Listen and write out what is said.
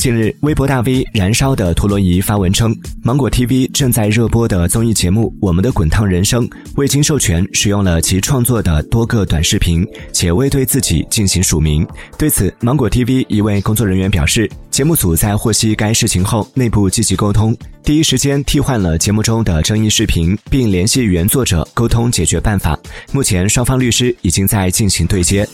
近日微博大 v 燃烧的陀螺仪发文称芒果 tv 正在热播的综艺节目我们的滚烫人生未经授权使用了其创作的多个短视频且未对自己进行署名。对此芒果 tv 一位工作人员表示节目组在获悉该事情后内部积极沟通第一时间替换了节目中的争议视频并联系原作者沟通解决办法。目前双方律师已经在进行对接。